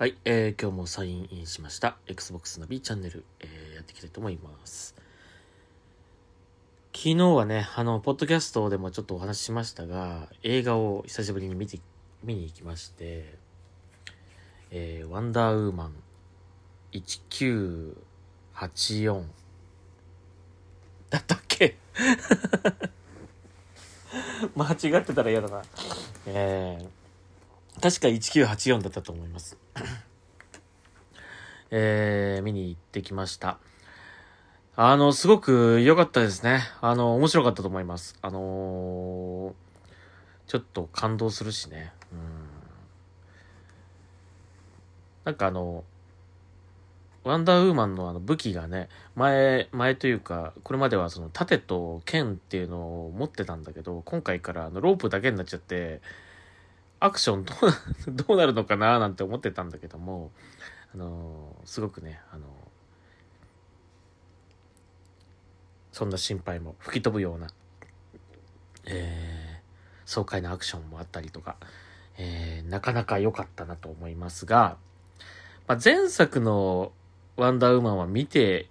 はい、えー今日もサインインしました。Xbox ナビチャンネル、えーやっていきたいと思います。昨日はね、あの、ポッドキャストでもちょっとお話ししましたが、映画を久しぶりに見て、見に行きまして、えーワンダーウーマン1984だったっけ？間違ってたら嫌だな。えー確か1984だったと思います。えー、見に行ってきました。あの、すごく良かったですね。あの、面白かったと思います。あのーちょっと感動するしね。うん。なんかあの、ワンダーウーマンのあの武器がね、前、前というか、これまではその盾と剣っていうのを持ってたんだけど、今回からあのロープだけになっちゃって、アクションどうなどうなるのかななんて思ってたんだけども、あのーすごくね、あのーそんな心配も吹き飛ぶような、えー爽快なアクションもあったりとか、えーなかなか良かったなと思いますが、まあ、前作のワンダーウーマンは見て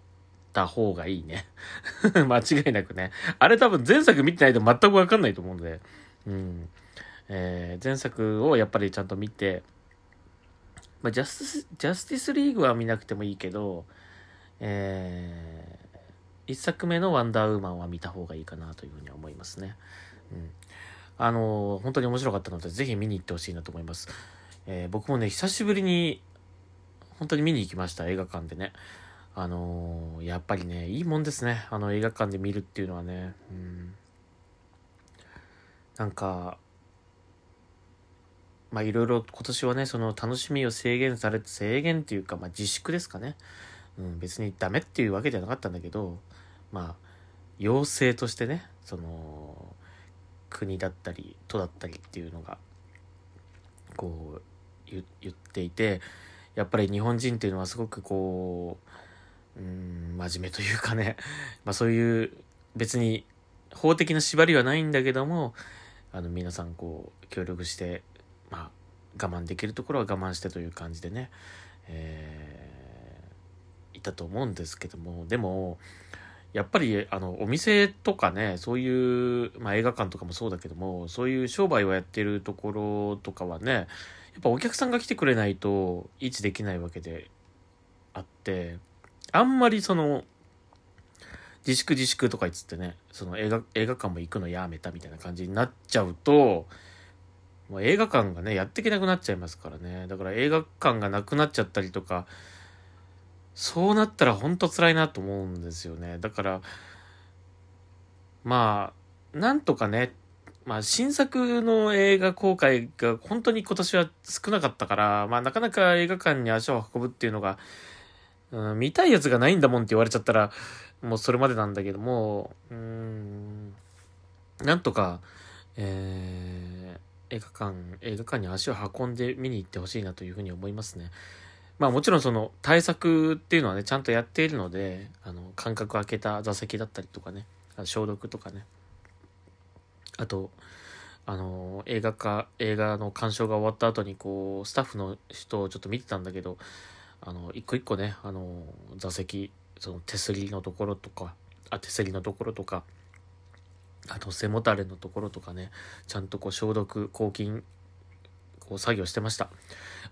た方がいいね。間違いなくね。あれ多分前作見てないと全くわかんないと思うので、うん。えー前作をやっぱりちゃんと見て、まあ、ジャスティス、ジャスティスリーグは見なくてもいいけど、えー、一作目のワンダーウーマンは見た方がいいかなというふうに思いますね。うん。あのー本当に面白かったので、ぜひ見に行ってほしいなと思います。えー僕もね、久しぶりに、本当に見に行きました、映画館でね。あのーやっぱりね、いいもんですね。あの映画館で見るっていうのはね。うん。なんか、まあいろいろ今年はね、その楽しみを制限されて、制限っていうか、まあ自粛ですかね。うん、別にダメっていうわけじゃなかったんだけど、まあ、要請としてね、その、国だったり、都だったりっていうのが、こう、言っていて、やっぱり日本人っていうのはすごくこう、うん、真面目というかね、まあそういう、別に法的な縛りはないんだけども、あの皆さんこう協力してまあ我慢できるところは我慢してという感じでね、えーいたと思うんですけどもでもやっぱりあのお店とかねそういう、まあ、映画館とかもそうだけどもそういう商売をやってるところとかはねやっぱお客さんが来てくれないと維持できないわけであってあんまりその自粛自粛とか言っつってね、その映画、映画館も行くのやめたみたいな感じになっちゃうと、もう映画館がね、やっていけなくなっちゃいますからね。だから映画館がなくなっちゃったりとか、そうなったらほんと辛いなと思うんですよね。だから、まあ、なんとかね、まあ新作の映画公開が本当に今年は少なかったから、まあなかなか映画館に足を運ぶっていうのが、うん、見たいやつがないんだもんって言われちゃったら、もうそれまでなんだけども、うーん、なんとか、えー、映画館、映画館に足を運んで見に行ってほしいなというふうに思いますね。まあもちろんその対策っていうのはね、ちゃんとやっているので、あの、間隔空けた座席だったりとかね、消毒とかね、あと、あの、映画化、映画の鑑賞が終わった後にこう、スタッフの人をちょっと見てたんだけど、あの、一個一個ね、あの、座席、その手すりのところとか、あ、手すりのところとか、あと背もたれのところとかね、ちゃんとこう消毒、抗菌、こう作業してました。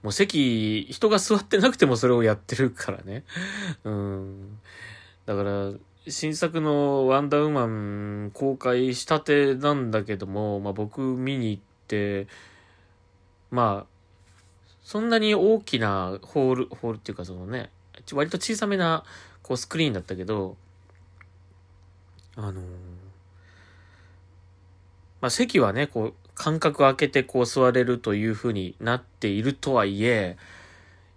もう席、人が座ってなくてもそれをやってるからね。うん。だから、新作のワンダーウーマン公開したてなんだけども、まあ僕見に行って、まあ、そんなに大きなホール、ホールっていうかそのね、割と小さめなこうスクリーンだったけど、あのーまあ席はね、こう間隔空けてこう座れるという風になっているとはいえ、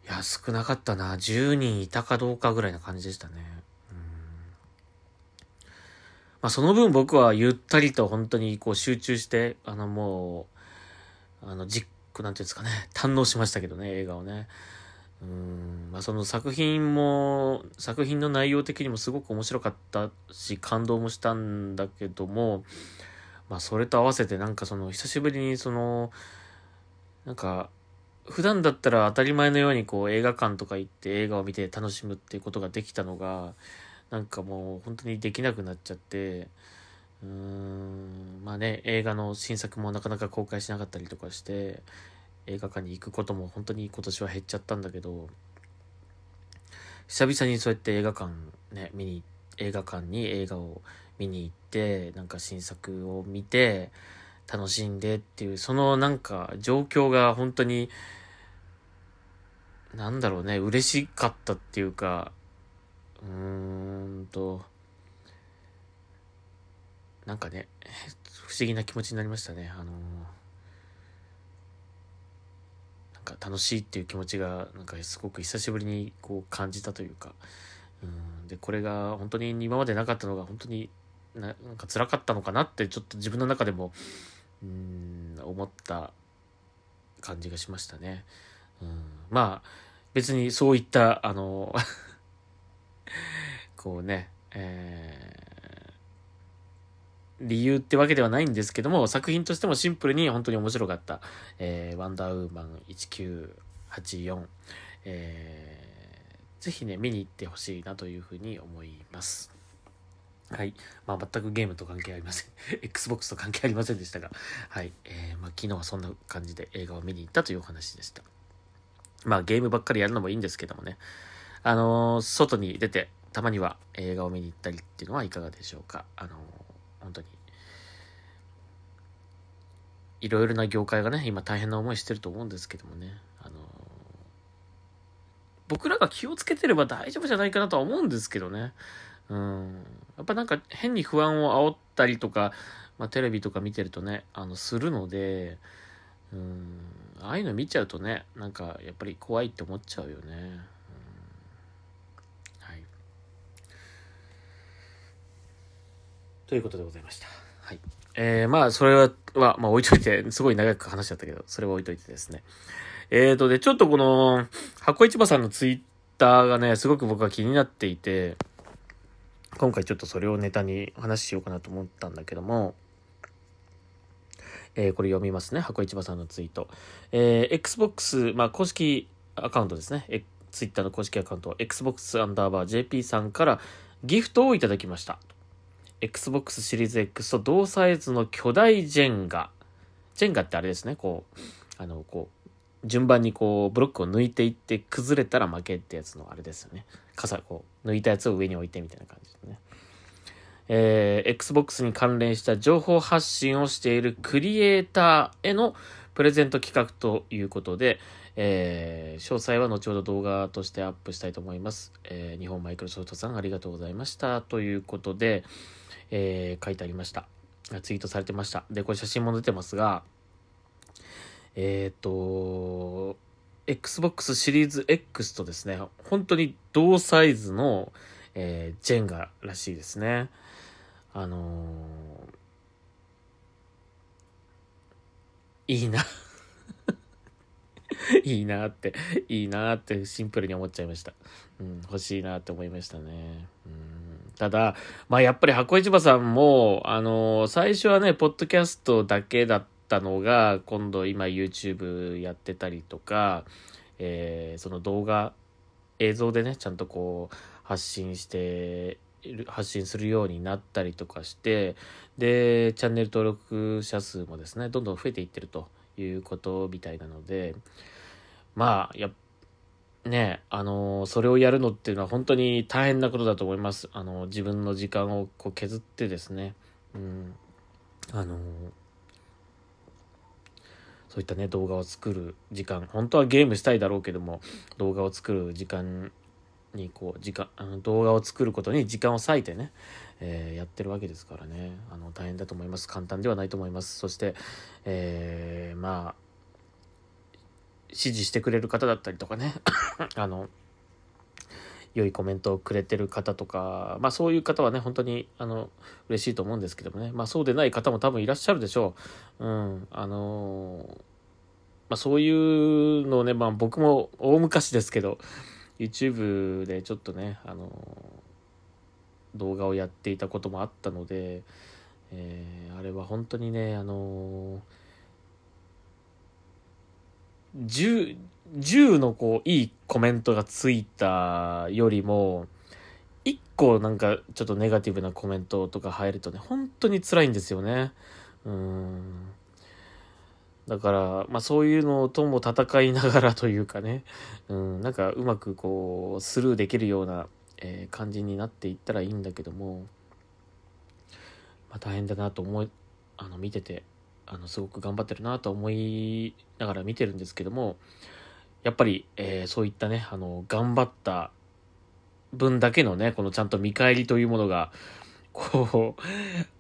いや、少なかったな。10人いたかどうかぐらいな感じでしたね。うんまあその分僕はゆったりと本当にこう集中して、あのもう、あの、じっく、なんていうんですかね、堪能しましたけどね、映画をね。うん、まあその作品も、作品の内容的にもすごく面白かったし、感動もしたんだけども、まあそれと合わせてなんかその、久しぶりにその、なんか、普段だったら当たり前のようにこう映画館とか行って映画を見て楽しむっていうことができたのが、なんかもう本当にできなくなっちゃって、うーん、まあね、映画の新作もなかなか公開しなかったりとかして、映画館に行くことも本当に今年は減っちゃったんだけど、久々にそうやって映画館ね、見に、映画館に映画を見に行って、なんか新作を見て、楽しんでっていう、そのなんか状況が本当に、なんだろうね、嬉しかったっていうか、うーんと、なんかね、不思議な気持ちになりましたね。あのなんか楽しいっていう気持ちが、なんかすごく久しぶりにこう感じたというか、うんで、これが本当に今までなかったのが本当にななんか辛かったのかなってちょっと自分の中でも、うん、思った感じがしましたね。うん、まあ、別にそういった、あの こうね、えー、理由ってわけではないんですけども、作品としてもシンプルに本当に面白かった、えー、ワンダーウーマン1984、えー、ぜひね、見に行ってほしいなというふうに思います。はい。まあ、全くゲームと関係ありません。Xbox と関係ありませんでしたが、はい。えー、まあ、昨日はそんな感じで映画を見に行ったというお話でした。まあ、ゲームばっかりやるのもいいんですけどもね。あのー、外に出て、たまには映画を見に行ったりっていうのはいかがでしょうか。あのー、本当に。いろいろな業界がね、今大変な思いしてると思うんですけどもね。あのー、僕らが気をつけてれば大丈夫じゃないかなとは思うんですけどね。うん。やっぱなんか変に不安を煽ったりとか、まあ、テレビとか見てるとね、あの、するので、うん、ああいうの見ちゃうとね、なんかやっぱり怖いって思っちゃうよね。うん、はい。ということでございました。はい。えー、まあ、それは、まあ置いといて、すごい長く話しちゃったけど、それは置いといてですね。えーと、で、ちょっとこの、箱市場さんのツイッターがね、すごく僕は気になっていて、今回ちょっとそれをネタに話しようかなと思ったんだけども、えー、これ読みますね。箱市場さんのツイート。えー、Xbox、まあ、公式アカウントですね。え、ツイッターの公式アカウント、Xbox アンダーバー JP さんからギフトをいただきました。Xbox シリーズ X と同サイズの巨大ジェンガ。ジェンガってあれですね。こう、あの、こう、順番にこう、ブロックを抜いていって崩れたら負けってやつのあれですよね。傘、こう、抜いたやつを上に置いてみたいな感じですね。えー、Xbox に関連した情報発信をしているクリエイターへのプレゼント企画ということで、えー、詳細は後ほど動画としてアップしたいと思います。えー、日本マイクロソフトさんありがとうございました。ということで、えー、書いてありました。ツイートされてました。で、これ写真も出てますが、えっ、ー、と、Xbox シリーズ X とですね、本当に同サイズの、えー、ジェンガらしいですね。あのー、いいな いいなって、いいなってシンプルに思っちゃいました。うん、欲しいなって思いましたね。うん、ただ、まあやっぱり箱市場さんも、あのー、最初はね、ポッドキャストだけだったたのが、今度今 YouTube やってたりとか、えー、その動画、映像でね、ちゃんとこう、発信して発信するようになったりとかして、で、チャンネル登録者数もですね、どんどん増えていってるということみたいなので、まあ、やね、あの、それをやるのっていうのは本当に大変なことだと思います。あの、自分の時間をこう削ってですね、うん、あの、そういったね、動画を作る時間、本当はゲームしたいだろうけども、動画を作る時間にこう時間あの動画を作ることに時間を割いてね、えー、やってるわけですからね。あの大変だと思います。簡単ではないと思います。そして、えー、まあ支持してくれる方だったりとかね。あの良いコメントをくれてる方とか、まあそういう方はね、本当に、あの、嬉しいと思うんですけどもね、まあそうでない方も多分いらっしゃるでしょう。うん、あのまあそういうのをね、まあ僕も大昔ですけど、YouTube でちょっとね、あの動画をやっていたこともあったので、えー、あれは本当にね、あの10、10のこう、いいコメントがついたよりも、1個なんかちょっとネガティブなコメントとか入るとね、本当に辛いんですよね。うん。だから、まあそういうのとも戦いながらというかね、うん、なんかうまくこう、スルーできるような、えー、感じになっていったらいいんだけども、まあ大変だなと思い、あの、見てて、あの、すごく頑張ってるなと思いながら見てるんですけども、やっぱり、えー、そういったね、あの、頑張った分だけのね、このちゃんと見返りというものが、こう、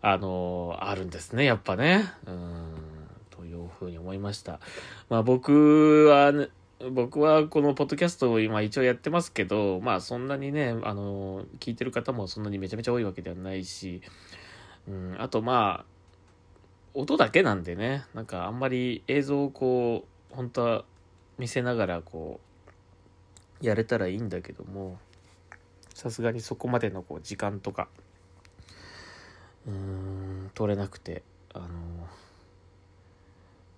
あの、あるんですね、やっぱね。うん、というふうに思いました。まあ僕は、ね、僕はこのポッドキャストを今一応やってますけど、まあそんなにね、あの、聞いてる方もそんなにめちゃめちゃ多いわけではないし、うん、あとまあ、音だけなんでね、なんかあんまり映像をこう、本当は見せながらこう、やれたらいいんだけども、さすがにそこまでのこう時間とか、うーん、取れなくて、あ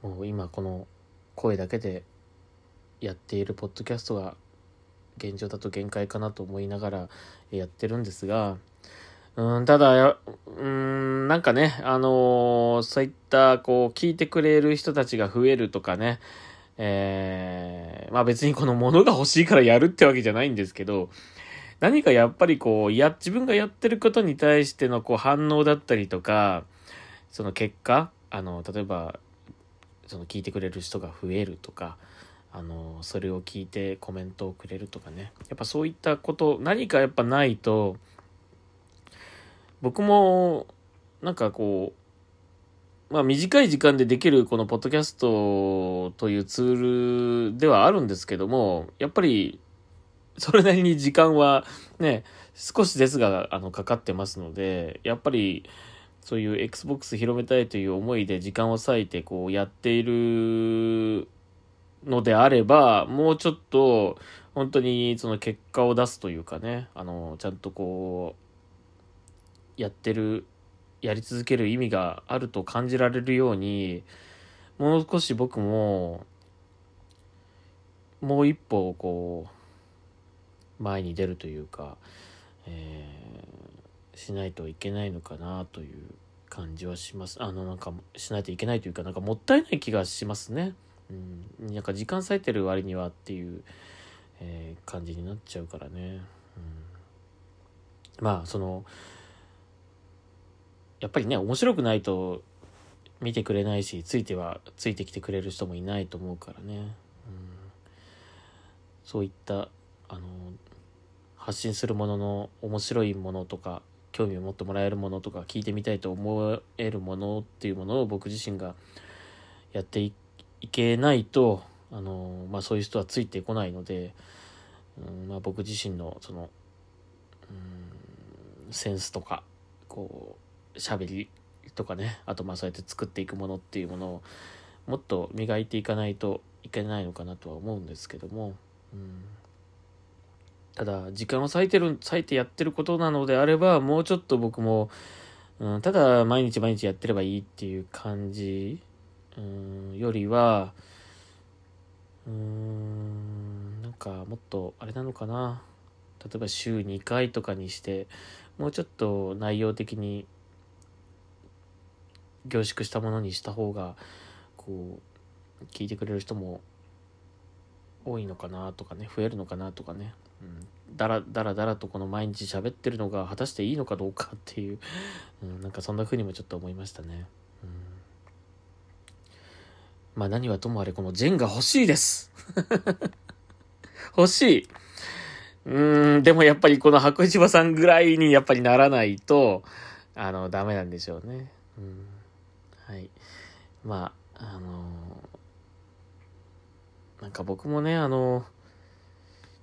の、もう今この声だけでやっているポッドキャストが現状だと限界かなと思いながらやってるんですが、うん、ただ、うん、なんかね、あのー、そういった、こう、聞いてくれる人たちが増えるとかね、えー、まあ別にこの物が欲しいからやるってわけじゃないんですけど、何かやっぱりこう、や、自分がやってることに対してのこう反応だったりとか、その結果、あの、例えば、その聞いてくれる人が増えるとか、あの、それを聞いてコメントをくれるとかね。やっぱそういったこと、何かやっぱないと、僕も、なんかこう、まあ短い時間でできるこのポッドキャストというツールではあるんですけども、やっぱり、それなりに時間はね、少しですが、あの、かかってますので、やっぱり、そういう Xbox 広めたいという思いで時間を割いてこうやっているのであれば、もうちょっと本当にその結果を出すというかね、あの、ちゃんとこう、やってる、やり続ける意味があると感じられるように、もう少し僕も、もう一歩こう、前に出るというか、えー、しないといけないのかなという感じはします。あの、なんか、しないといけないというか、なんかもったいない気がしますね。うん。なんか時間割いてる割にはっていう、えー、感じになっちゃうからね。うん。まあ、その、やっぱりね、面白くないと見てくれないし、ついては、ついてきてくれる人もいないと思うからね。うん、そういった、あの、発信するものの面白いものとか、興味を持ってもらえるものとか、聞いてみたいと思えるものっていうものを僕自身がやっていけないと、あの、まあそういう人はついてこないので、うんまあ、僕自身のその、うん、センスとか、こう、喋りとかね、あとまあそうやって作っていくものっていうものをもっと磨いていかないといけないのかなとは思うんですけども、うん、ただ時間を割いてる、割いてやってることなのであれば、もうちょっと僕も、うん、ただ毎日毎日やってればいいっていう感じ、うん、よりは、うーん、なんかもっとあれなのかな。例えば週2回とかにして、もうちょっと内容的に凝縮したものにした方がこう聞いてくれる人も多いのかなとかね増えるのかなとかね、うん、だらだらだらとこの毎日喋ってるのが果たしていいのかどうかっていう、うん、なんかそんな風にもちょっと思いましたね、うん、まあ何はともあれこのジェンが欲しいです。欲しい。うん、でもやっぱりこの白芝さんぐらいにやっぱりならないと、あの、ダメなんでしょうね。うん。はい。まあ、あのー、なんか僕もね、あのー、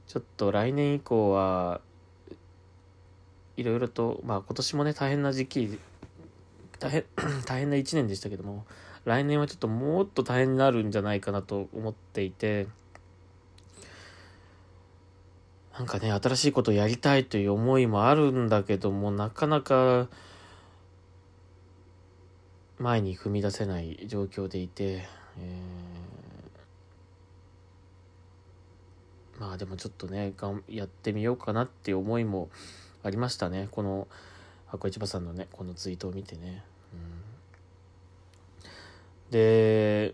ちょっと来年以降は、いろいろと、まあ今年もね、大変な時期、大変、大変な一年でしたけども、来年はちょっともっと大変になるんじゃないかなと思っていて、なんかね、新しいことをやりたいという思いもあるんだけども、なかなか、前に踏み出せない状況でいて、えまあでもちょっとねがんやってみようかなっていう思いもありましたね。この箱市場さんのねこのツイートを見てね、うん、で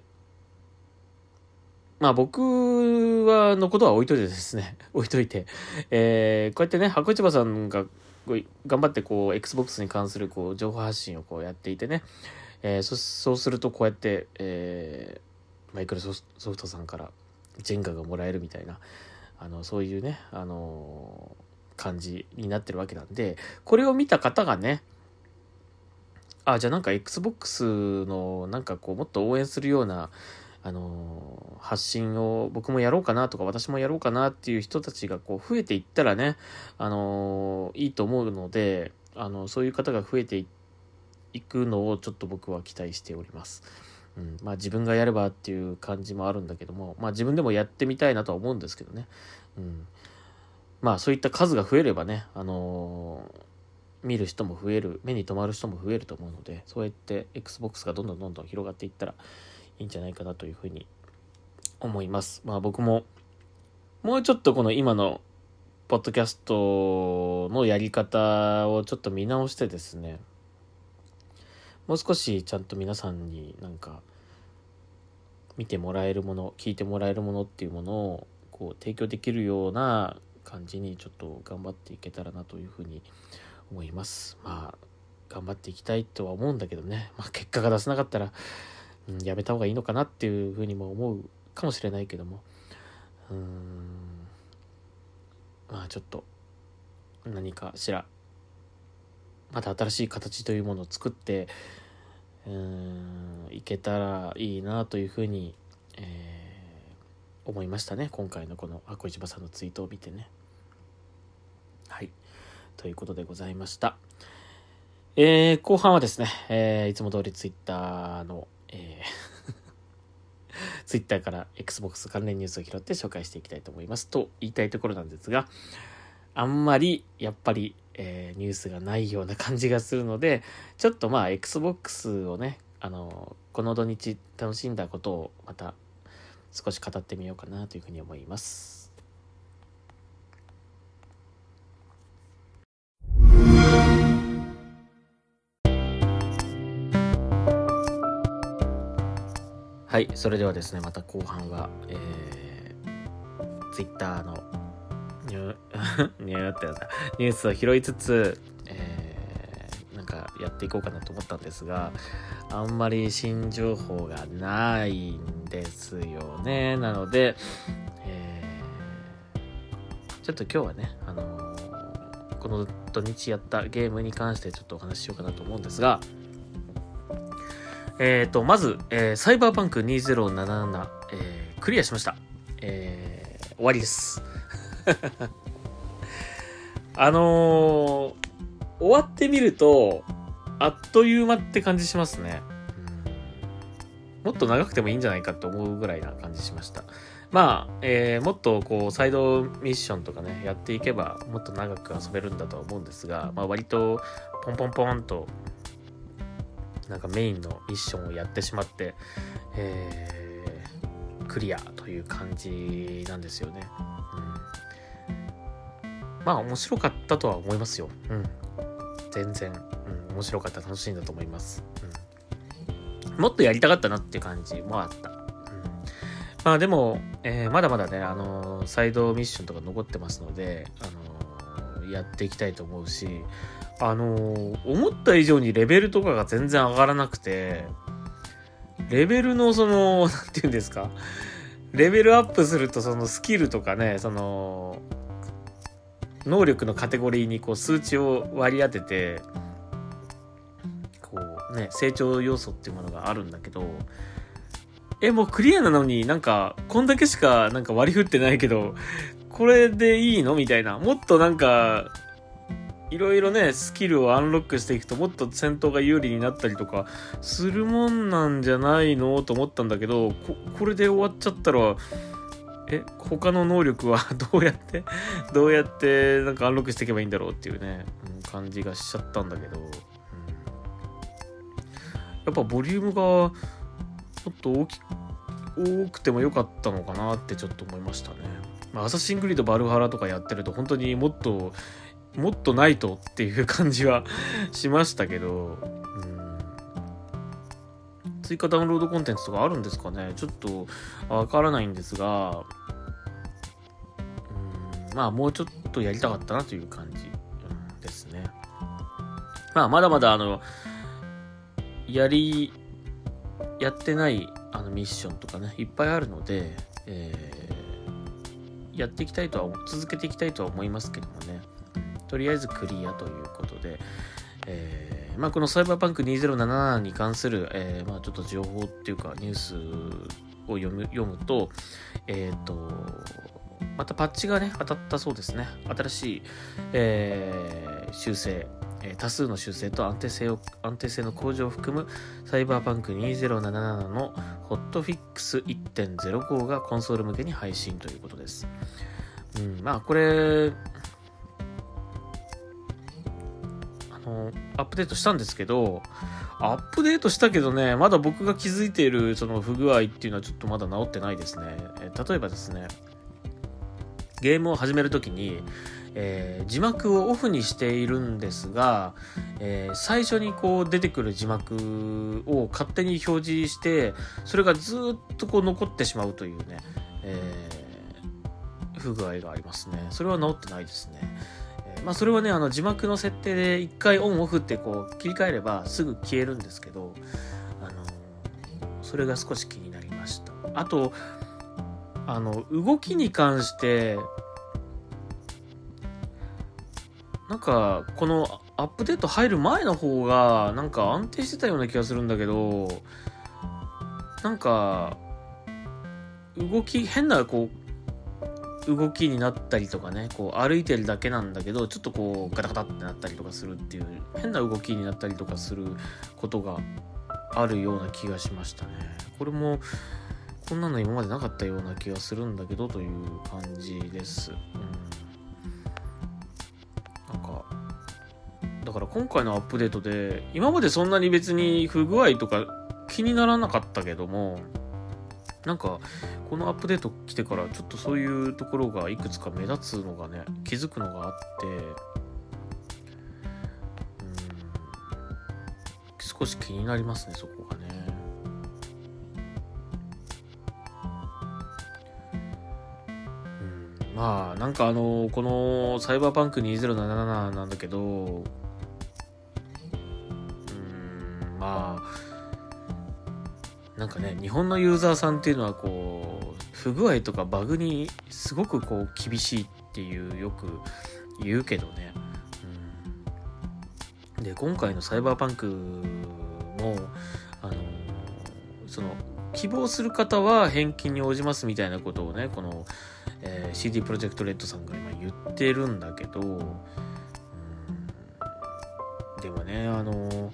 まあ僕はのことは置いといてですね。置いといて、えー、こうやってね箱市場さんが頑張ってこう XBOX に関するこう情報発信をこうやっていてね、えー、そそうするとこうやって、えー、マイクロソフトさんからジェンガがもらえるみたいなあのそういうね、あのー、感じになってるわけなんでこれを見た方がねあじゃあなんか XBOX のなんかこうもっと応援するようなあの発信を僕もやろうかなとか私もやろうかなっていう人たちがこう増えていったらね、あのいいと思うので、あのそういう方が増えていっくのをちょっと僕は期待しております。うん、まあ自分がやればっていう感じもあるんだけども、まあ自分でもやってみたいなとは思うんですけどね。うん、まあそういった数が増えればね、あのー、見る人も増える、目に留まる人も増えると思うので、そうやって Xbox がどんどんどんどん広がっていったらいいんじゃないかなというふうに思います。まあ僕ももうちょっとこの今のポッドキャストのやり方をちょっと見直してですね、もう少しちゃんと皆さんになんか見てもらえるもの、聞いてもらえるものっていうものをこう提供できるような感じにちょっと頑張っていけたらなというふうに思います。まあ頑張っていきたいとは思うんだけどね、まあ結果が出せなかったらうん、やめた方がいいのかなっていうふうにも思うかもしれないけども。うーん。まあちょっと何かしらまた新しい形というものを作ってうんいけたらいいなというふうに、えー、思いましたね。今回のこのあこ市場さんのツイートを見てね。はい。ということでございました。えー、後半はですね、えー、いつも通りツイッターのえー Twitter から Xbox 関連ニュースを拾って紹介していきたいと思います。と言いたいところなんですが、あんまりやっぱり、えー、ニュースがないような感じがするので、ちょっとまあ Xbox をね、あの、この土日楽しんだことをまた少し語ってみようかなというふうに思います。はい、それではですね、また後半は、えー、Twitter のニュー、ニューってニュースを拾いつつ、えー、なんかやっていこうかなと思ったんですが、あんまり新情報がないんですよね。なので、えー、ちょっと今日はね、あのー、この土日やったゲームに関してちょっとお話ししようかなと思うんですが、えっ、ー、と、まず、えー、サイバーパンク2077、えー、クリアしました。えー、終わりです。あのー、終わってみると、あっという間って感じしますね。もっと長くてもいいんじゃないかと思うぐらいな感じしました。まあ、えー、もっとこう、サイドミッションとかね、やっていけば、もっと長く遊べるんだとは思うんですが、まあ割と、ポンポンポンとなんかメインのミッションをやってしまって、えー、クリアという感じなんですよね。まあ面白かったとは思いますよ。うん。全然、うん、面白かった、楽しいんだと思います。うん。もっとやりたかったなっていう感じもあった。うん、まあでも、えー、まだまだね、あのー、サイドミッションとか残ってますので、あのー、やっていきたいと思うし、あの、思った以上にレベルとかが全然上がらなくて、レベルのその、なんて言うんですか、レベルアップするとそのスキルとかね、その、能力のカテゴリーにこう数値を割り当てて、こうね、成長要素っていうものがあるんだけど、え、もうクリアなのになんか、こんだけしかなんか割り振ってないけど、これでいいのみたいな。もっとなんか、いろいろね、スキルをアンロックしていくともっと戦闘が有利になったりとかするもんなんじゃないのと思ったんだけど、こ、これで終わっちゃったら、え、他の能力は どうやってどうやってなんかアンロックしていけばいいんだろうっていうね、うん、感じがしちゃったんだけど、うん、やっぱボリュームがもっと大き多くてもよかったのかなってちょっと思いましたね。まあ、アサシングリードバルハラとかやってると本当にもっともっとないとっていう感じは しましたけど、追加ダウンロードコンテンツとかあるんですかね？ちょっとわからないんですが、うん、まあもうちょっとやりたかったなという感じ、ですね。まあまだまだあの、やり、やってないあのミッションとかね、いっぱいあるので、えー、やっていきたいとは、続けていきたいとは思いますけどもね。とりあえずクリアということで、えー、まあ、このサイバーパンク2077に関する、えー、まあ、ちょっと情報っていうかニュースを読む読むと、えっ、ー、と、またパッチがね、当たったそうですね。新しい、えー、修正、え多数の修正と安定性を安定性の向上を含むサイバーパンク2077のホットフィックス1.05がコンソール向けに配信ということです。うん、まあこれ、のアップデートしたんですけど、アップデートしたけどね、まだ僕が気づいているその不具合っていうのはちょっとまだ治ってないですね。え例えばですね、ゲームを始めるときに、えー、字幕をオフにしているんですが、えー、最初にこう出てくる字幕を勝手に表示して、それがずっとこう残ってしまうというね、えー、不具合がありますね。それは治ってないですね。まあ、それはね、あの字幕の設定で一回オンオフってこう切り替えればすぐ消えるんですけど、あのそれが少し気になりました。あと、あの、動きに関して、なんか、このアップデート入る前の方が、なんか安定してたような気がするんだけど、なんか、動き、変なこう、動きになったりとかねこう歩いてるだけなんだけどちょっとこうガタガタってなったりとかするっていう変な動きになったりとかすることがあるような気がしましたね。これもこんなの今までなかったような気がするんだけどという感じです、うん、なんかだから今回のアップデートで今までそんなに別に不具合とか気にならなかったけどもなんかこのアップデート来てからちょっとそういうところがいくつか目立つのがね気づくのがあって少し気になりますねそこがね。うんまあなんかあのこのサイバーパンク2077なんだけどうんまあなんかね日本のユーザーさんっていうのはこう不具合とかバグにすごくこう厳しいっていうよく言うけどね、うん、で今回のサイバーパンクもあのその希望する方は返金に応じますみたいなことをねこの、えー、CD プロジェクトレッドさんが今言ってるんだけど、うん、でもねあの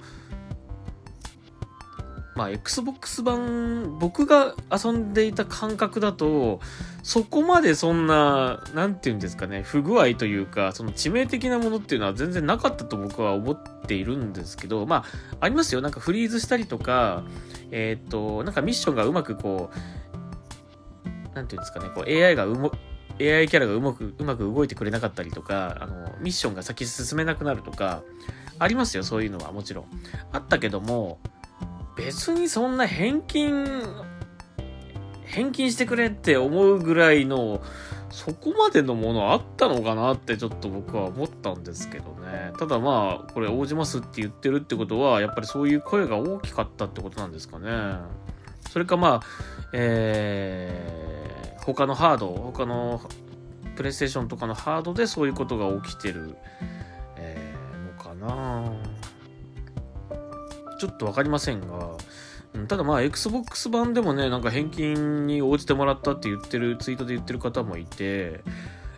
まあ、Xbox 版、僕が遊んでいた感覚だと、そこまでそんな、なんて言うんですかね、不具合というか、その致命的なものっていうのは全然なかったと僕は思っているんですけど、まあ、ありますよ。なんかフリーズしたりとか、えっ、と、なんかミッションがうまくこう、なんて言うんですかね、こう AI がうも、AI キャラがうまく、うまく動いてくれなかったりとか、あの、ミッションが先進めなくなるとか、ありますよ、そういうのはもちろん。あったけども、別にそんな返金、返金してくれって思うぐらいの、そこまでのものあったのかなってちょっと僕は思ったんですけどね。ただまあ、これ応じますって言ってるってことは、やっぱりそういう声が大きかったってことなんですかね。それかまあ、えー、他のハード、他のプレイステーションとかのハードでそういうことが起きてる、えー、のかなちょっと分かりませんが、ただまあ Xbox 版でもね、なんか返金に応じてもらったって言ってる、ツイートで言ってる方もいて、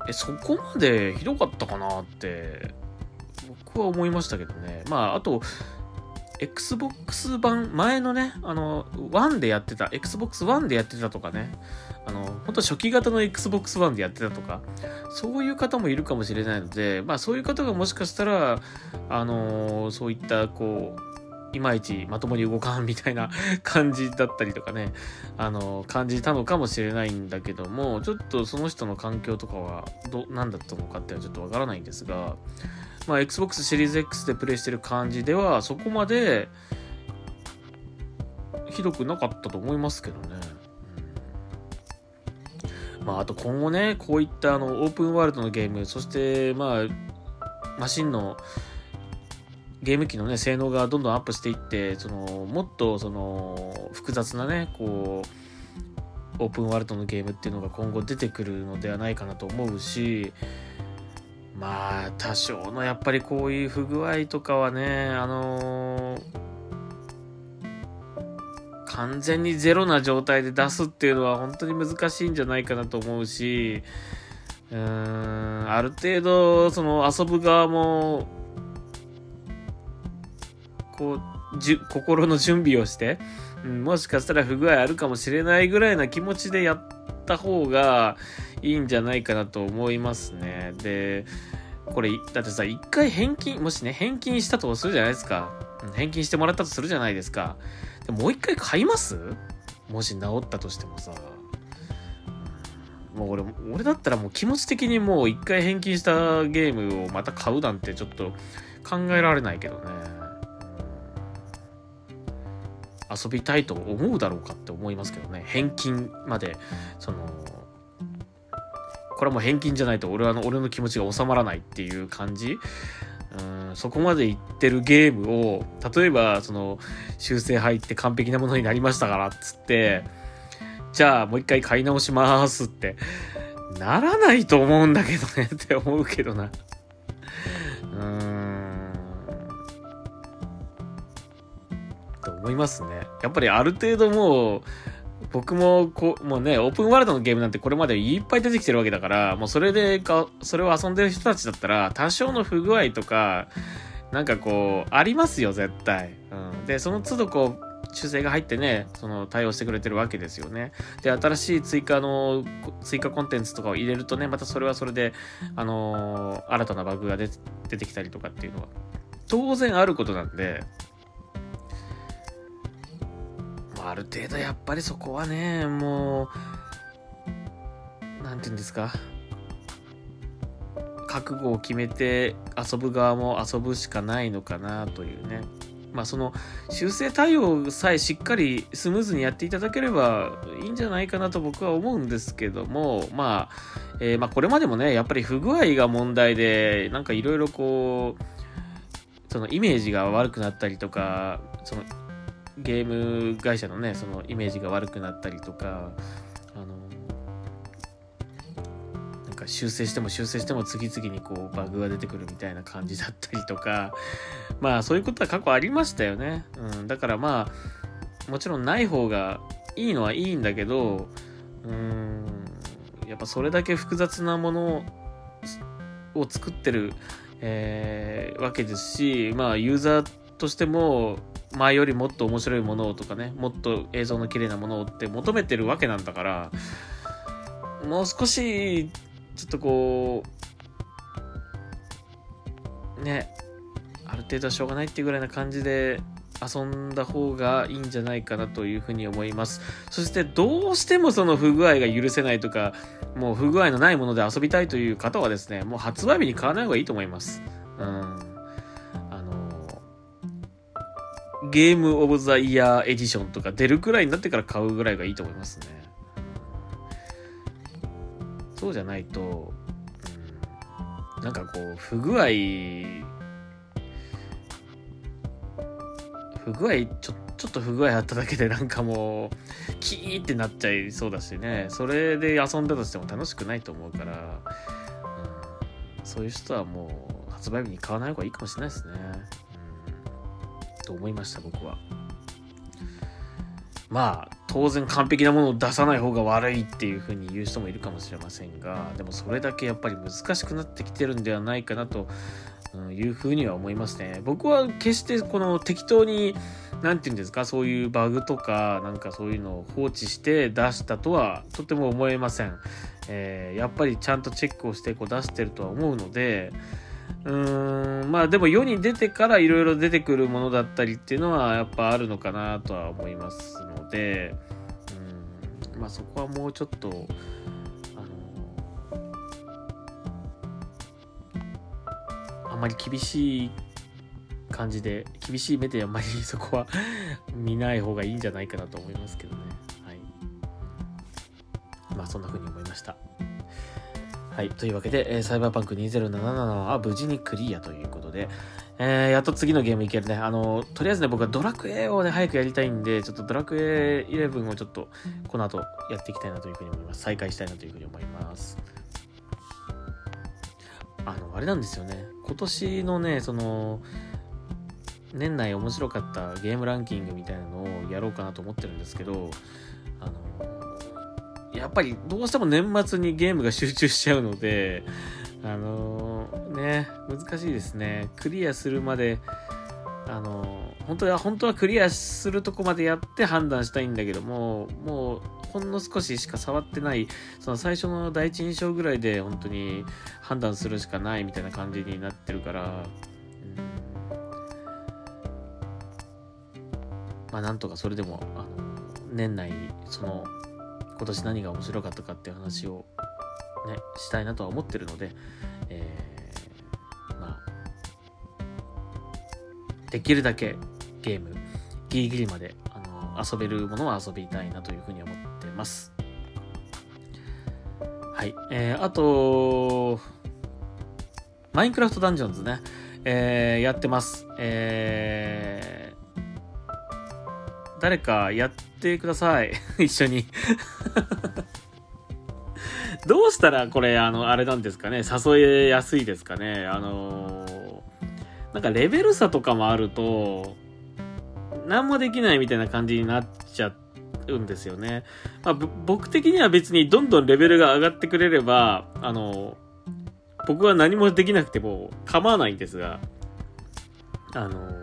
え、そこまでひどかったかなって、僕は思いましたけどね。まあ、あと、Xbox 版、前のね、あの、1でやってた、Xbox One でやってたとかね、あの、本当初期型の Xbox One でやってたとか、そういう方もいるかもしれないので、まあそういう方がもしかしたら、あのそういった、こう、いまいちまともに動かんみたいな感じだったりとかね、あの、感じたのかもしれないんだけども、ちょっとその人の環境とかは、ど、何だったのかっていうのはちょっとわからないんですが、まあ、Xbox シリーズ X でプレイしてる感じでは、そこまで、ひどくなかったと思いますけどね。うん、まあ、あと今後ね、こういったあの、オープンワールドのゲーム、そして、まあ、マシンの、ゲーム機のね、性能がどんどんアップしていって、その、もっとその、複雑なね、こう、オープンワールドのゲームっていうのが今後出てくるのではないかなと思うし、まあ、多少のやっぱりこういう不具合とかはね、あのー、完全にゼロな状態で出すっていうのは本当に難しいんじゃないかなと思うし、うーん、ある程度、その遊ぶ側も、こう、じゅ心の準備をして、うん、もしかしたら不具合あるかもしれないぐらいな気持ちでやった方がいいんじゃないかなと思いますね。で、これ、だってさ、一回返金、もしね、返金したとするじゃないですか。返金してもらったとするじゃないですか。でもう一回買います？もし治ったとしてもさ。もう俺、俺だったらもう気持ち的にもう一回返金したゲームをまた買うなんてちょっと考えられないけどね。遊びたいと思うだろうかって思いますけどね。返金までそのこれはもう返金じゃないと俺はの俺の気持ちが収まらないっていう感じ。うんそこまでいってるゲームを例えばその修正入って完璧なものになりましたからっつってじゃあもう一回買い直しますってならないと思うんだけどねって思うけどな。うん。思いますね。やっぱりある程度もう、僕もこう、もうね、オープンワールドのゲームなんてこれまでいっぱい出てきてるわけだから、もうそれでか、それを遊んでる人たちだったら、多少の不具合とか、なんかこう、ありますよ、絶対。うん。で、その都度こう、修正が入ってね、その対応してくれてるわけですよね。で、新しい追加の、追加コンテンツとかを入れるとね、またそれはそれで、あのー、新たなバグが出てきたりとかっていうのは、当然あることなんで、ある程度やっぱりそこはね、もう、なんて言うんですか。覚悟を決めて遊ぶ側も遊ぶしかないのかなというね。まあその修正対応さえしっかりスムーズにやっていただければいいんじゃないかなと僕は思うんですけども、まあ、え、まあこれまでもね、やっぱり不具合が問題で、なんかいろいろこう、そのイメージが悪くなったりとか、そのゲーム会社のねそのイメージが悪くなったりとかあのなんか修正しても修正しても次々にこうバグが出てくるみたいな感じだったりとかまあそういうことは過去ありましたよね、うん、だからまあもちろんない方がいいのはいいんだけどうんやっぱそれだけ複雑なものを作ってる、えー、わけですしまあユーザーとしても前よりもっと面白いものをとかね、もっと映像の綺麗なものをって求めてるわけなんだから、もう少し、ちょっとこう、ね、ある程度はしょうがないっていうぐらいな感じで遊んだ方がいいんじゃないかなというふうに思います。そしてどうしてもその不具合が許せないとか、もう不具合のないもので遊びたいという方はですね、もう発売日に買わない方がいいと思います。うん。ゲームオブザイヤーエディションとか出るくらいになってから買うぐらいがいいと思いますね。そうじゃないと、うん、なんかこう、不具合、不具合、ちょちょっと不具合あっただけで なんかもう、キーってなっちゃいそうだしね、それで遊んだとしても楽しくないと思うから、そういう人はもう発売日に買わない方がいいかもしれないですね。と思いました僕はまあ当然完璧なものを出さない方が悪いっていうふうに言う人もいるかもしれませんがでもそれだけやっぱり難しくなってきてるんではないかなというふうには思いますね。僕は決してこの適当に何て言うんですかそういうバグとかなんかそういうのを放置して出したとはとても思えません。えー、やっぱりちゃんとチェックをしてこう出してるとは思うのでうーん、まあでも世に出てからいろいろ出てくるものだったりっていうのはやっぱあるのかなとは思いますので、うん、まあそこはもうちょっと、あの、あまり厳しい感じで、厳しい目であんまり そこは 見ない方がいいんじゃないかなと思いますけどね。はい。まあそんな風に。はい。というわけで、えー、サイバーパンク2077は無事にクリアということで、えー、やっと次のゲームいけるね。あの、とりあえずね、僕はドラクエをね、早くやりたいんで、ちょっとドラクエ11をちょっと、この後やっていきたいなというふうに思います。再開したいなというふうに思います。あの、あれなんですよね。今年のね、その、年内面白かったゲームランキングみたいなのをやろうかなと思ってるんですけど、やっぱりどうしても年末にゲームが集中しちゃうので、あのー、ね、難しいですね。クリアするまで、あのー、本当は、本当はクリアするとこまでやって判断したいんだけども、もう、ほんの少ししか触ってない、その最初の第一印象ぐらいで本当に判断するしかないみたいな感じになってるから、まあなんとかそれでも、あの、年内、その、今年何が面白かったかっていう話をね、したいなとは思ってるので、えー、まあ、できるだけゲーム、ギリギリまで、あの、遊べるものは遊びたいなというふうに思ってます。はい。えー、あと、マインクラフトダンジョンズね、えー、やってます。えー、誰かやってください。一緒に どうしたらこれ、あの、あれなんですかね、誘えやすいですかね。あのー、なんかレベル差とかもあると、何もできないみたいな感じになっちゃうんですよね。まあ、僕的には別にどんどんレベルが上がってくれれば、あのー、僕は何もできなくても構わないんですが、あのー、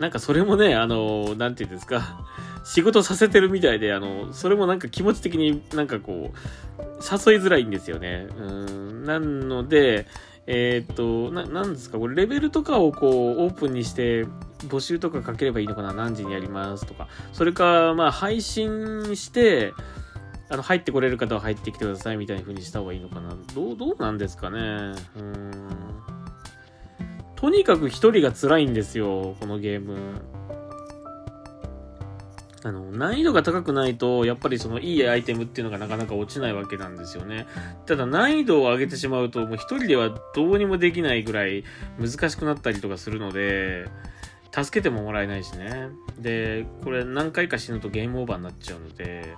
なんかそれもね、あの、なんて言うんですか、仕事させてるみたいで、あの、それもなんか気持ち的になんかこう、誘いづらいんですよね。うん。なので、えー、っと、な、なんですか、これレベルとかをこう、オープンにして、募集とかかければいいのかな何時にやりますとか。それか、まあ、配信して、あの、入ってこれる方は入ってきてくださいみたいな風にした方がいいのかなどう、どうなんですかねうん。とにかく一人が辛いんですよ、このゲーム。あの、難易度が高くないと、やっぱりそのいいアイテムっていうのがなかなか落ちないわけなんですよね。ただ難易度を上げてしまうと、もう一人ではどうにもできないぐらい難しくなったりとかするので、助けてももらえないしね。で、これ何回か死ぬとゲームオーバーになっちゃうので、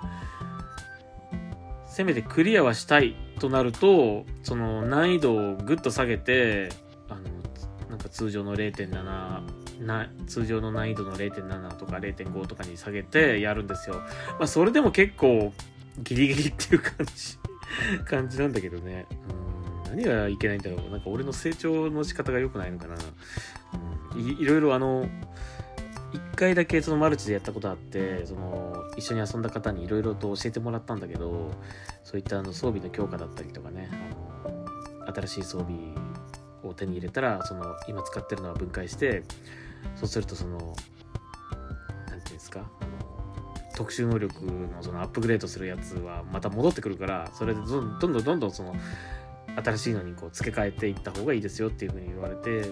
せめてクリアはしたいとなると、その難易度をぐっと下げて、あの、通常の0.7、な通常の難易度の0.7とか0.5とかに下げてやるんですよ。まあそれでも結構ギリギリっていう感じ 感じなんだけどね。うん何がいけないんだろう。なんか俺の成長の仕方が良くないのかな。うん、いいろいろあの、一回だけそのマルチでやったことあって、その一緒に遊んだ方にいろいろと教えてもらったんだけど、そういったあの装備の強化だったりとかね、あの新しい装備を手に入れたら、その今使ってるのは分解して、そうするとその何て言うんですかあの特殊能力のそのアップグレードするやつはまた戻ってくるからそれでどんどんどんどんその新しいのにこう付け替えていった方がいいですよっていうふうに言われて、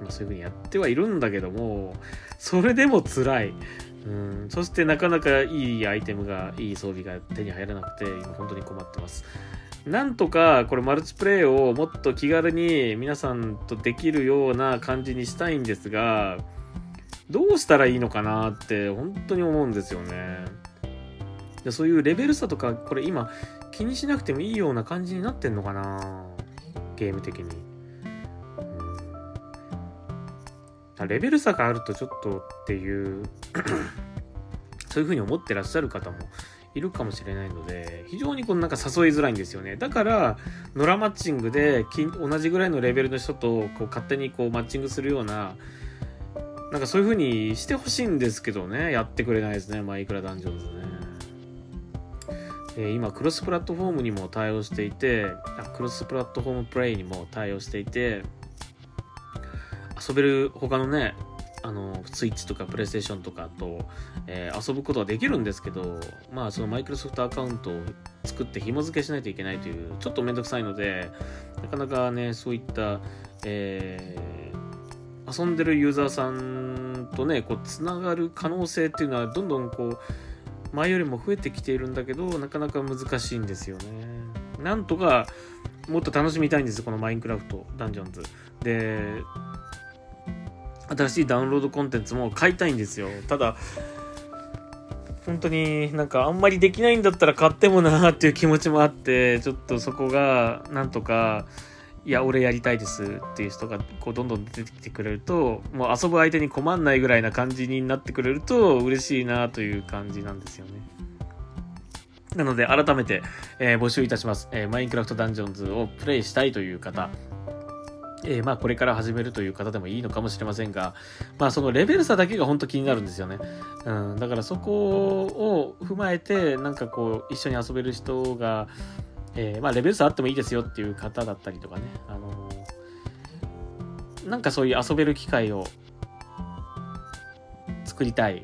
まあ、そういうふうにやってはいるんだけどもそれでも辛い。うん、そしてなかなかいいアイテムが、いい装備が手に入らなくて、今本当に困ってます。なんとかこれマルチプレイをもっと気軽に皆さんとできるような感じにしたいんですが、どうしたらいいのかなって本当に思うんですよね。でそういうレベル差とか、これ今気にしなくてもいいような感じになってんのかなゲーム的に。レベル差があるとちょっとっていう そういうふうに思ってらっしゃる方もいるかもしれないので、非常にこのなんか誘いづらいんですよね。だから、ノラマッチングで同じぐらいのレベルの人とこう勝手にこうマッチングするような、なんかそういう風にしてほしいんですけどね、やってくれないですね、マイクラダンジョンズね。え今クロスプラットフォームにも対応していてクロスプラットフォームプレイにも対応していて遊べる他のねあのスイッチとかプレイステーションとかと、えー遊ぶことはできるんですけどまあそのマイクロソフトアカウントを作って紐付けしないといけないというちょっとめんどくさいのでなかなかねそういった、えー遊んでるユーザーさんとねこうつながる可能性っていうのはどんどんこう前よりも増えてきているんだけどなかなか難しいんですよね。なんとかもっと楽しみたいんですこのマインクラフトダンジョンズ。で新しいダウンロードコンテンツも買いたいんですよ。ただ本当になんかあんまりできないんだったら買ってもなーっていう気持ちもあってちょっとそこがなんとかいや俺やりたいですっていう人がこうどんどん出てきてくれるともう遊ぶ相手に困んないぐらいな感じになってくれると嬉しいなという感じなんですよね。なので改めて、えー募集いたします、えーマインクラフトダンジョンズをプレイしたいという方。えーまあこれから始めるという方でもいいのかもしれませんが、まあそのレベル差だけが本当気になるんですよね。うん、だからそこを踏まえて、なんかこう一緒に遊べる人が、えーまあレベル差あってもいいですよっていう方だったりとかね、あのーなんかそういう遊べる機会を作りたい、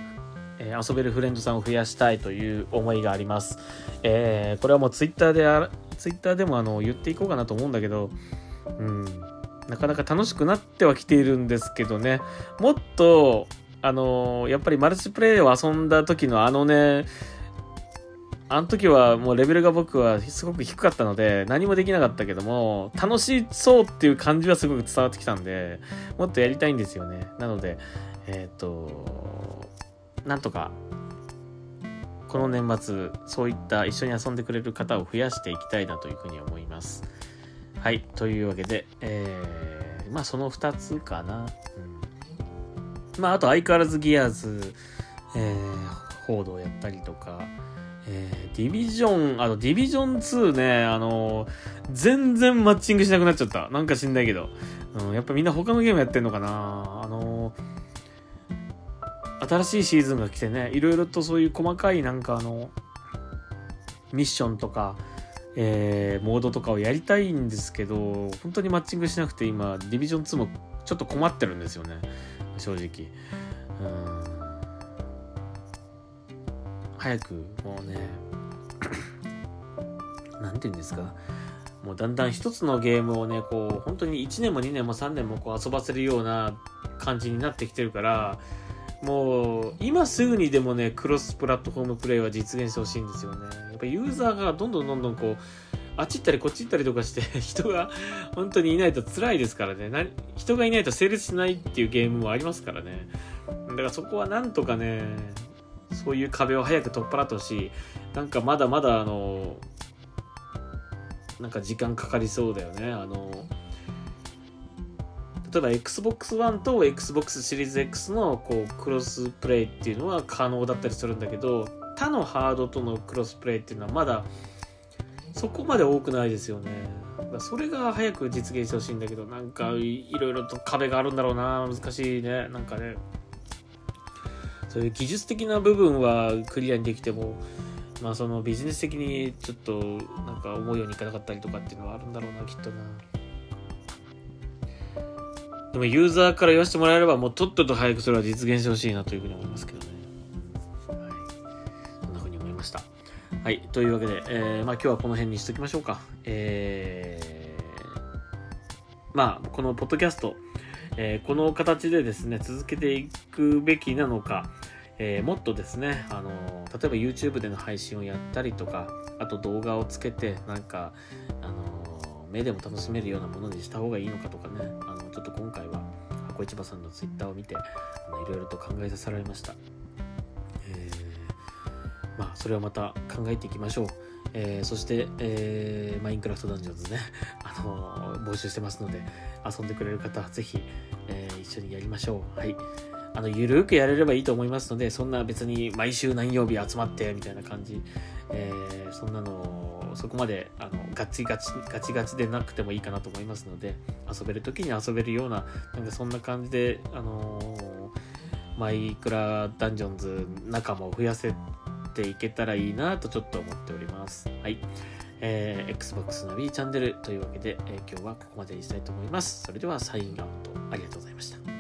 え遊べるフレンドさんを増やしたいという思いがあります。えーこれはもうツイッターであ、ツイッターでもあの言っていこうかなと思うんだけど、うん、なかなか楽しくなってはきているんですけどね、もっと、あのやっぱりマルチプレイを遊んだ時のあのね、あの時はもうレベルが僕はすごく低かったので何もできなかったけども楽しそうっていう感じはすごく伝わってきたんでもっとやりたいんですよね。なのでえっ、となんとかこの年末そういった一緒に遊んでくれる方を増やしていきたいなというふうに思います。はいというわけでえーまあその2つかな、うん、まああと相変わらずギアーズえー、報道やったりとかえーディビジョン、あの、ディビジョン2ね、あの全然マッチングしなくなっちゃった。なんか知んないけど。うん、やっぱみんな他のゲームやってんのかなあの新しいシーズンが来てね、いろいろとそういう細かいなんかあの、ミッションとか、えーモードとかをやりたいんですけど、本当にマッチングしなくて今、ディビジョン2もちょっと困ってるんですよね。正直。うん早くもうね なんて言うんですかもうだんだん一つのゲームをねこう本当に1年も2年も3年もこう遊ばせるような感じになってきてるからもう今すぐにでもねクロスプラットフォームプレイは実現してほしいんですよねぱユーザーがどんどんどんどんこうあっち行ったりこっち行ったりとかして 人が本当にいないと辛いですからね。な人がいないと成立しないっていうゲームもありますからね。だからそこはなんとかねそういう壁を早く取っ払ってほしい。なんかまだまだあのなんか時間かかりそうだよね。あの例えば XBOX One と XBOX シリーズ X のこうクロスプレイっていうのは可能だったりするんだけど他のハードとのクロスプレイっていうのはまだそこまで多くないですよね。それが早く実現してほしいんだけどなんかいいろいろと壁があるんだろうな。難しいね。なんかね。そういう技術的な部分はクリアにできてもまあそのビジネス的にちょっとなんか思うようにいかなかったりとかっていうのはあるんだろうなきっとな。でもユーザーから言わせてもらえればもうとっとと早くそれは実現してほしいなというふうに思いますけどね。はいというわけで、えーまあ今日はこの辺にしときましょうか。えーまあこのポッドキャストえーこの形でですね続けていくべきなのか、えーもっとですねあの例えば YouTube での配信をやったりとかあと動画をつけてなんかあの目でも楽しめるようなものにした方がいいのかとかねあのちょっと今回は箱市場さんの Twitter を見ていろいろと考えさせられました、まあそれはまた考えていきましょうえーそして、えーマインクラフトダンジョンズね、あの募集してますので、遊んでくれる方はぜひ、えー一緒にやりましょう。はい。あの、ゆるくやれればいいと思いますので、そんな別に毎週何曜日集まってみたいな感じ、えーそんなの、そこまで、あの、ガチガチ、ガチガチでなくてもいいかなと思いますので、遊べる時に遊べるような、なんかそんな感じで、あのーマイクラダンジョンズ仲間を増やせっていけたらいいなとちょっと思っております。はい。えー、Xbox の B チャンネルというわけで、えー、今日はここまでにしたいと思います。それではサインアウトありがとうございました。